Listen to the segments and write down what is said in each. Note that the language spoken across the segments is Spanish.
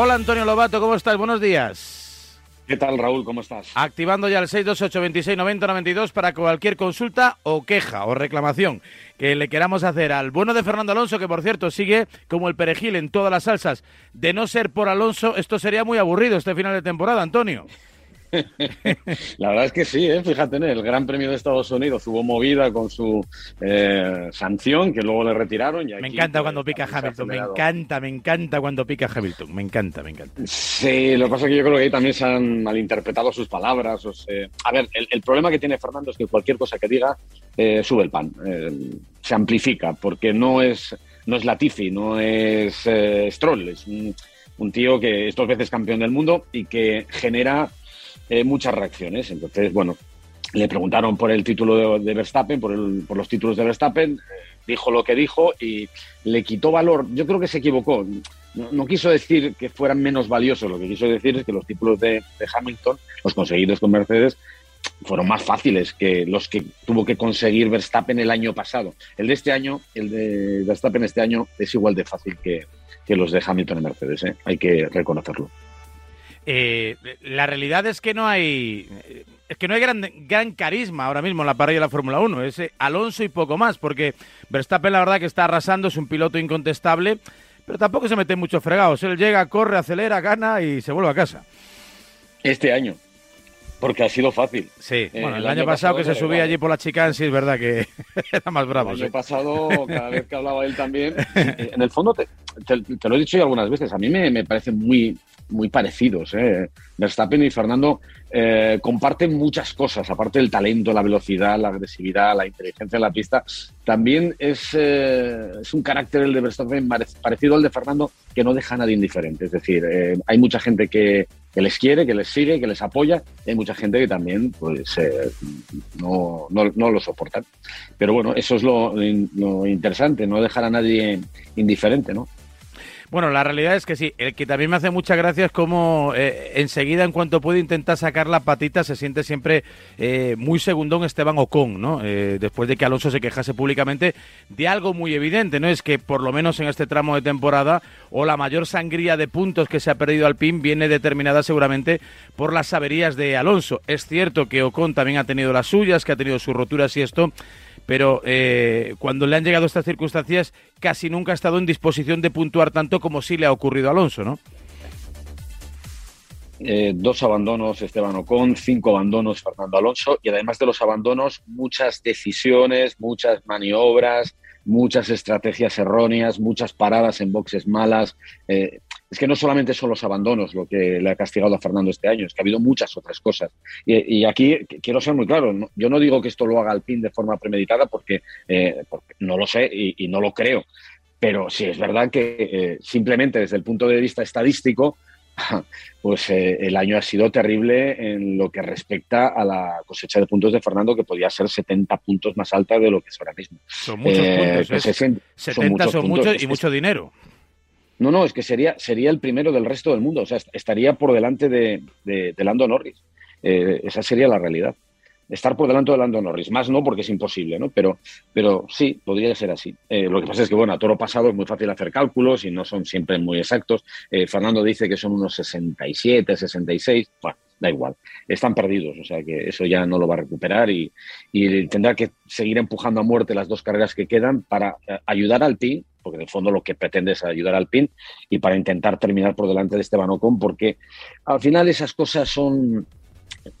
Hola Antonio Lobato, ¿cómo estás? Buenos días. ¿Qué tal, Raúl? ¿Cómo estás? Activando ya el 628-2690-92 para cualquier consulta o queja o reclamación que le queramos hacer al bueno de Fernando Alonso, que por cierto sigue como el perejil en todas las salsas. De no ser por Alonso, esto sería muy aburrido este final de temporada, Antonio. La verdad es que sí, ¿eh? fíjate, en el Gran Premio de Estados Unidos hubo movida con su eh, sanción que luego le retiraron. me encanta cuando pica Hamilton, me encanta, me encanta cuando pica Hamilton, me encanta, me encanta. Sí, lo que pasa es que yo creo que ahí también se han malinterpretado sus palabras. O A ver, el, problema que tiene Fernando es que cualquier cosa que diga eh, sube el pan, se amplifica, porque no es, no es Latifi, no es Stroll, es un, un tío que es dos veces campeón del mundo y que genera eh, muchas reacciones. Entonces, bueno, le preguntaron por el título de, Verstappen, por, por, los títulos de Verstappen, eh, dijo lo que dijo y le quitó valor. Yo creo que se equivocó. No, quiso decir que fueran menos valiosos, lo que quiso decir es que los títulos de, Hamilton, los conseguidos con Mercedes, fueron más fáciles que los que tuvo que conseguir Verstappen el año pasado. El de este año, el de Verstappen este año, es igual de fácil que, que los de Hamilton en Mercedes, ¿eh? hay que reconocerlo. Eh, la realidad es que no hay es que no hay gran, gran carisma ahora mismo en la parrilla de la Fórmula 1. Es Alonso y poco más, porque Verstappen la verdad que está arrasando, es un piloto incontestable, pero tampoco se mete mucho fregados. Él llega, corre, acelera, gana y se vuelve a casa. Este año. Porque ha sido fácil. Sí, eh, bueno, el, año, pasado, que se subía allí por la chicane, sí es verdad que era más bravo. El año pasado, cada vez que hablaba él también, en el fondo te, lo he dicho ya algunas veces, a mí me, me parece muy, muy parecidos. ¿eh? Verstappen y Fernando eh, comparten muchas cosas, aparte del talento, la velocidad, la agresividad, la inteligencia en la pista. También es, eh, es un carácter el de Verstappen parecido al de Fernando que no deja a nadie indiferente. Es decir, eh, hay mucha gente que, que, les quiere, que les sigue, que les apoya, y hay mucha gente que también pues, no, no, no, lo soporta. Pero bueno, eso es lo, lo interesante, no dejar a nadie indiferente, ¿no? Bueno, la realidad es que sí. El que también me hace mucha gracia es como eh, enseguida, en cuanto puede intentar sacar la patita, se siente siempre eh, muy segundón Esteban Ocon, ¿no? Eh, después de que Alonso se quejase públicamente de algo muy evidente, ¿no? Es que por lo menos en este tramo de temporada, o la mayor sangría de puntos que se ha perdido al PIN viene determinada seguramente por las averías de Alonso. Es cierto que Ocon también ha tenido las suyas, que ha tenido sus roturas y esto pero eh, cuando le han llegado estas circunstancias casi nunca ha estado en disposición de puntuar tanto como sí le ha ocurrido a Alonso, ¿no? Eh, dos abandonos Esteban Ocon, cinco abandonos Fernando Alonso y además de los abandonos muchas decisiones, muchas maniobras, muchas estrategias erróneas, muchas paradas en boxes malas. Eh, es que no solamente son los abandonos lo que le ha castigado a Fernando este año, es que ha habido muchas otras cosas. Y, aquí quiero ser muy claro, yo no digo que esto lo haga Alpine de forma premeditada porque, eh, no lo sé y, no lo creo. Pero sí es verdad que eh, simplemente desde el punto de vista estadístico, pues eh, el año ha sido terrible en lo que respecta a la cosecha de puntos de Fernando, que podía ser 70 puntos más alta de lo que es ahora mismo. Son muchos puntos, pues 70 son muchos, y mucho dinero. No, no, es que sería, sería el primero del resto del mundo, o sea, estaría por delante de, de, Lando Norris. Eh, esa sería la realidad. Estar por delante de Lando Norris, más no porque es imposible, ¿no? Pero, pero sí, podría ser así. Eh, lo que pasa es que, bueno, a toro pasado es muy fácil hacer cálculos y no son siempre muy exactos. Eh, Fernando dice que son unos 67, 66, bueno, da igual, están perdidos, o sea que eso ya no lo va a recuperar y, y tendrá que seguir empujando a muerte las dos carreras que quedan para ayudar al PIN porque en el fondo lo que pretende es ayudar al PIN y para intentar terminar por delante de Esteban Ocon, porque al final esas cosas son,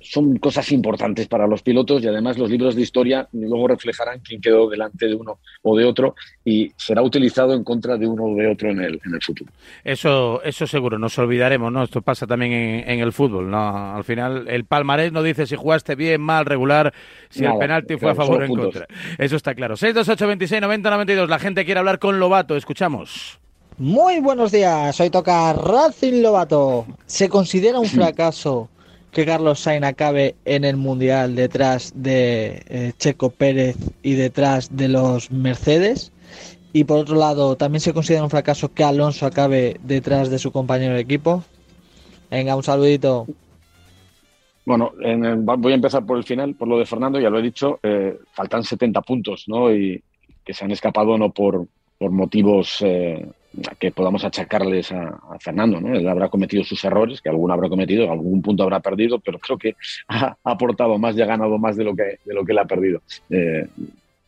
son cosas importantes para los pilotos y además los libros de historia luego reflejarán quién quedó delante de uno o de otro y será utilizado en contra de uno o de otro en el, en el futuro. Eso, eso seguro, nos olvidaremos, ¿no? Esto pasa también en, el fútbol, ¿no? Al final el palmarés no dice si jugaste bien, mal, regular, si el penalti fue a favor o en contra. Eso está claro. 628 26 90 92. La gente quiere hablar con Lobato, escuchamos. Muy buenos días, hoy toca Racing Lobato. ¿Se considera un fracaso que Carlos Sainz acabe en el Mundial detrás de eh, Checo Pérez y detrás de los Mercedes. Y por otro lado, también se considera un fracaso que Alonso acabe detrás de su compañero de equipo. Venga, un saludito. Bueno, voy a empezar por el final, por lo de Fernando, ya lo he dicho, eh, faltan 70 puntos, ¿no? Y que se han escapado no por, por motivos eh, que podamos achacarles a, Fernando, ¿no? Él habrá cometido sus errores, que alguno habrá cometido, algún punto habrá perdido, pero creo que ha, aportado más y ha ganado más de lo que, de lo que él ha perdido. Eh,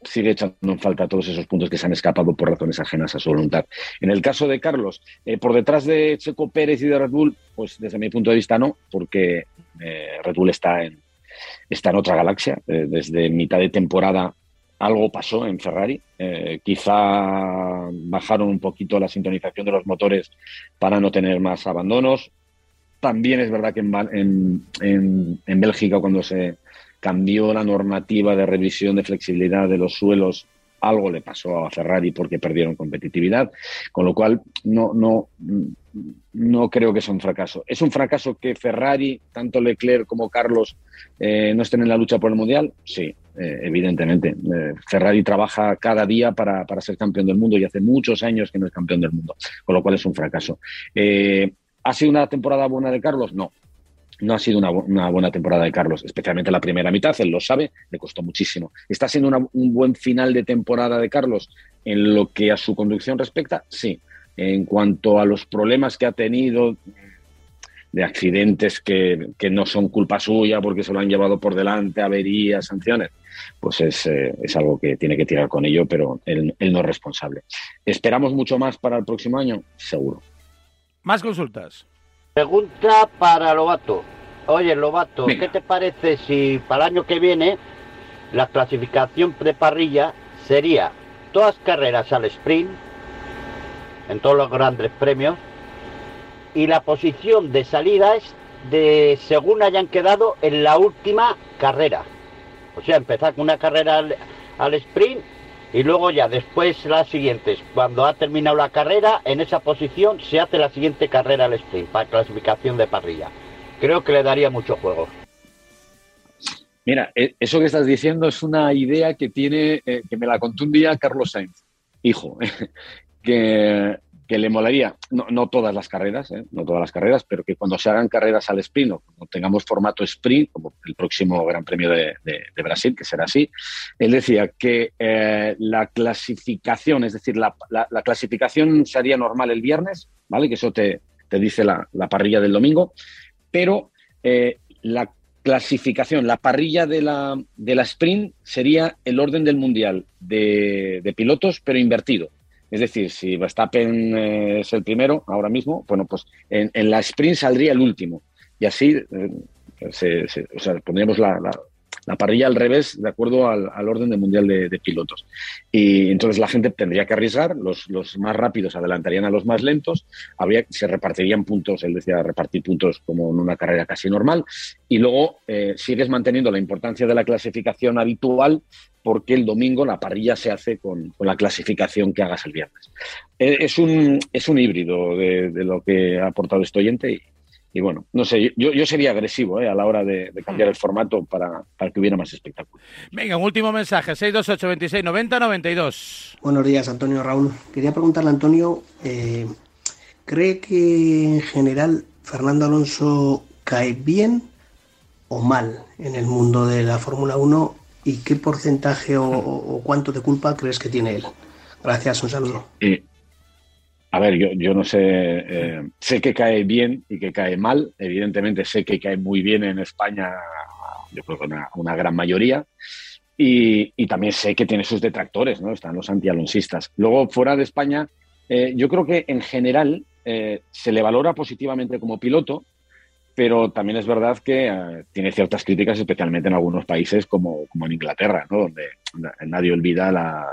sigue echando en falta todos esos puntos que se han escapado por razones ajenas a su voluntad. En el caso de Carlos, eh, por detrás de Checo Pérez y de Red Bull, pues desde mi punto de vista no, porque eh, Red Bull está en, está en otra galaxia. desde mitad de temporada algo pasó en Ferrari. Eh, quizá bajaron un poquito la sintonización de los motores para no tener más abandonos. También es verdad que en, en, Bélgica, cuando se cambió la normativa de revisión de flexibilidad de los suelos, algo le pasó a Ferrari porque perdieron competitividad, con lo cual no, no, no creo que sea un fracaso. ¿Es un fracaso que Ferrari, tanto Leclerc como Carlos, eh, no estén en la lucha por el Mundial? Sí, eh, evidentemente. Eh, Ferrari trabaja cada día para, ser campeón del mundo y hace muchos años que no es campeón del mundo, con lo cual es un fracaso. Eh, ¿Ha sido una temporada buena de Carlos? No. No ha sido una, buena temporada de Carlos, especialmente la primera mitad, él lo sabe, le costó muchísimo. ¿Está siendo un buen final de temporada de Carlos en lo que a su conducción respecta? Sí. En cuanto a los problemas que ha tenido, de accidentes que, no son culpa suya porque se lo han llevado por delante, averías, sanciones, pues es, eh, es algo que tiene que tirar con ello, pero él, no es responsable. ¿Esperamos mucho más para el próximo año? Seguro. Más consultas. Pregunta para Lobato. Oye, Lobato, ¿qué te parece si para el año que viene la clasificación de parrilla sería todas carreras al sprint en todos los grandes premios y la posición de salida es de según hayan quedado en la última carrera. O sea, empezar con una carrera al, sprint y luego ya después las siguientes. Cuando ha terminado la carrera, en esa posición se hace la siguiente carrera al sprint para clasificación de parrilla. Creo que le daría mucho juego. Mira, e, eso que estás diciendo es una idea que tiene, eh, que me la contó un día Carlos Sainz, hijo, que que le molaría, no, todas las carreras, ¿eh? no todas las carreras, pero que cuando se hagan carreras al sprint o cuando tengamos formato sprint, como el próximo Gran Premio de, Brasil, que será así, él decía que eh, la clasificación, es decir, la, clasificación sería normal el viernes, ¿vale? Que eso te, dice la, parrilla del domingo, pero eh, la clasificación, la parrilla de la, de la sprint sería el orden del mundial de pilotos, pero invertido. Es decir, si Verstappen eh, es el primero ahora mismo, bueno, pues en, la sprint saldría el último. Y así eh, se, pondríamos la, la parrilla al revés de acuerdo al, orden del mundial de, pilotos. Y entonces la gente tendría que arriesgar, los, más rápidos adelantarían a los más lentos, habría, se repartirían puntos, él decía repartir puntos como en una carrera casi normal, y luego eh, sigues manteniendo la importancia de la clasificación habitual porque el domingo la parrilla se hace con, la clasificación que hagas el viernes. Eh, es, un, es un híbrido de, de, lo que ha aportado este oyente y, y bueno, no sé, yo, yo sería agresivo ¿eh? a la hora de, cambiar el formato para, que hubiera más espectáculo. Venga, un último mensaje, 628 26 90 92. Buenos días, Antonio Raúl. Quería preguntarle a Antonio, eh, ¿cree que en general Fernando Alonso cae bien o mal en el mundo de la Fórmula 1 y qué porcentaje o, cuánto de culpa crees que tiene él? Gracias, un saludo. Eh, a ver, yo, yo no sé, eh, sé que cae bien y que cae mal. Evidentemente sé que cae muy bien en España, yo creo que una, gran mayoría. Y, y, también sé que tiene sus detractores, ¿no? Están los antialonsistas. Luego, fuera de España, eh, yo creo que en general se le valora positivamente como piloto, pero también es verdad que tiene ciertas críticas, especialmente en algunos países como, como en Inglaterra, ¿no? Donde nadie olvida la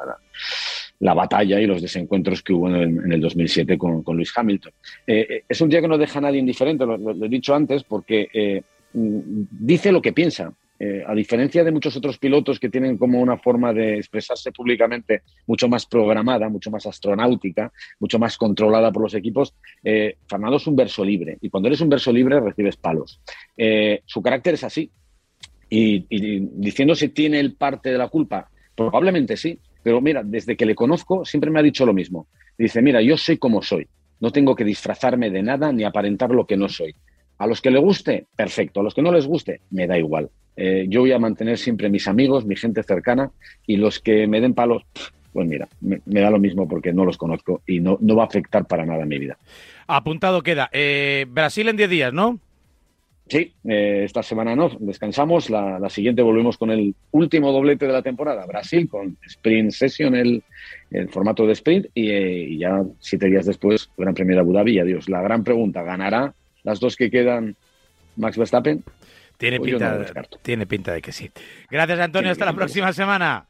la batalla y los desencuentros que hubo en el, 2007 con, con Lewis Hamilton. Eh, eh, es un día que no deja a nadie indiferente, lo, he dicho antes, porque eh, mm, dice lo que piensa. A diferencia de muchos otros pilotos que tienen como una forma de expresarse públicamente mucho más programada, mucho más astronáutica, mucho más controlada por los equipos, Fernando es un verso libre. Y cuando eres un verso libre recibes palos. su carácter es así. Y, y diciendo si tiene el parte de la culpa, probablemente sí, pero mira, desde que le conozco siempre me ha dicho lo mismo. Dice, mira, yo soy como soy. No tengo que disfrazarme de nada ni aparentar lo que no soy. A los que le guste, perfecto. A los que no les guste, me da igual. Eh, yo voy a mantener siempre mis amigos, mi gente cercana y los que me den palos, pues mira, me, da lo mismo porque no los conozco y no, no va a afectar para nada mi vida. Apuntado queda. Eh, Brasil en 10 días, ¿no? Sí, eh, esta semana no, descansamos. La, siguiente volvemos con el último doblete de la temporada. Brasil con Sprint Session, el, el formato de sprint, y, eh, ya siete días después, Gran Premio de Abu Dhabi. Y adiós. La gran pregunta: ¿ganará las dos que quedan Max Verstappen? Tiene, pinta, tiene pinta de que sí. Gracias, Antonio. hasta la próxima semana.